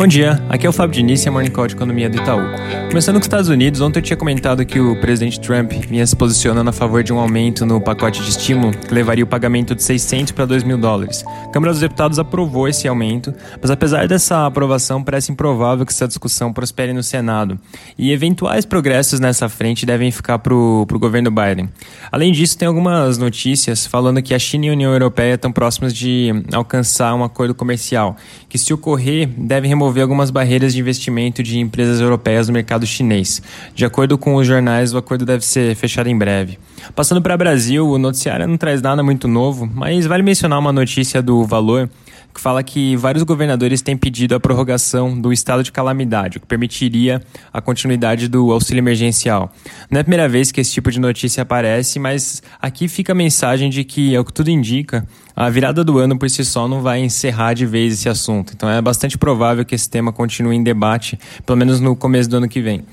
Bom dia, aqui é o Fábio Diniz, a Morning Call de Economia do Itaú. Começando com os Estados Unidos, ontem eu tinha comentado que o presidente Trump vinha se posicionando a favor de um aumento no pacote de estímulo que levaria o pagamento de 600 para 2 mil dólares. A Câmara dos Deputados aprovou esse aumento, mas apesar dessa aprovação, parece improvável que essa discussão prospere no Senado. E eventuais progressos nessa frente devem ficar para o governo Biden. Além disso, tem algumas notícias falando que a China e a União Europeia estão próximas de alcançar um acordo comercial, que se ocorrer, deve remover remover algumas barreiras de investimento de empresas europeias no mercado chinês. De acordo com os jornais, o acordo deve ser fechado em breve. Passando para o Brasil, o noticiário não traz nada muito novo, mas vale mencionar uma notícia do Valor que fala que vários governadores têm pedido a prorrogação do estado de calamidade, o que permitiria a continuidade do auxílio emergencial. Não é a primeira vez que esse tipo de notícia aparece, mas aqui fica a mensagem de que, é o que tudo indica, a virada do ano por si só não vai encerrar de vez esse assunto. Então é bastante provável que esse tema continue em debate, pelo menos no começo do ano que vem.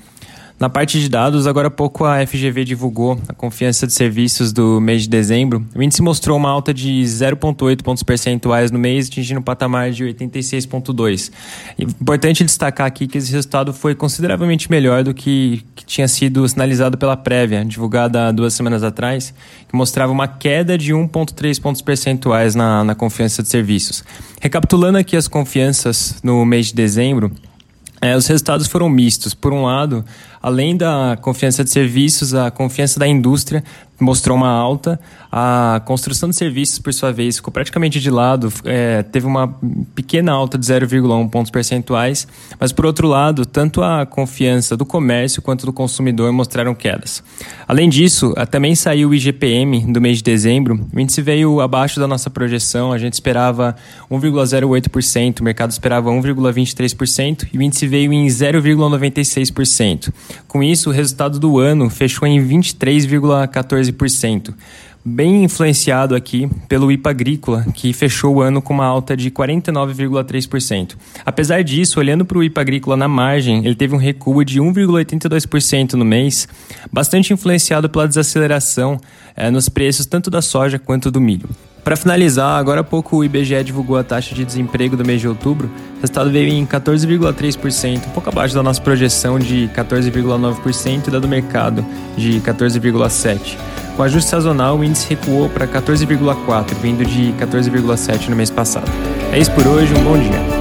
Na parte de dados, agora há pouco a FGV divulgou a confiança de serviços do mês de dezembro. O índice mostrou uma alta de 0,8 pontos percentuais no mês, atingindo um patamar de 86,2. Importante destacar aqui que esse resultado foi consideravelmente melhor do que, que tinha sido sinalizado pela prévia, divulgada duas semanas atrás, que mostrava uma queda de 1,3 pontos percentuais na, na confiança de serviços. Recapitulando aqui as confianças no mês de dezembro, é, os resultados foram mistos. Por um lado, além da confiança de serviços, a confiança da indústria mostrou uma alta. A construção de serviços, por sua vez, ficou praticamente de lado, é, teve uma pequena alta de 0,1 pontos percentuais, mas por outro lado, tanto a confiança do comércio quanto do consumidor mostraram quedas. Além disso, também saiu o IGPM do mês de dezembro, o índice veio abaixo da nossa projeção, a gente esperava 1,08%, o mercado esperava 1,23% e o índice veio em 0,96%. Com isso, o resultado do ano fechou em 23,14% bem influenciado aqui pelo IPA agrícola, que fechou o ano com uma alta de 49,3%. Apesar disso, olhando para o IPA agrícola na margem, ele teve um recuo de 1,82% no mês, bastante influenciado pela desaceleração é, nos preços tanto da soja quanto do milho. Para finalizar, agora há pouco o IBGE divulgou a taxa de desemprego do mês de outubro. O resultado veio em 14,3%, um pouco abaixo da nossa projeção de 14,9% e da do mercado de 14,7%. Com ajuste sazonal, o índice recuou para 14,4%, vindo de 14,7% no mês passado. É isso por hoje, um bom dia.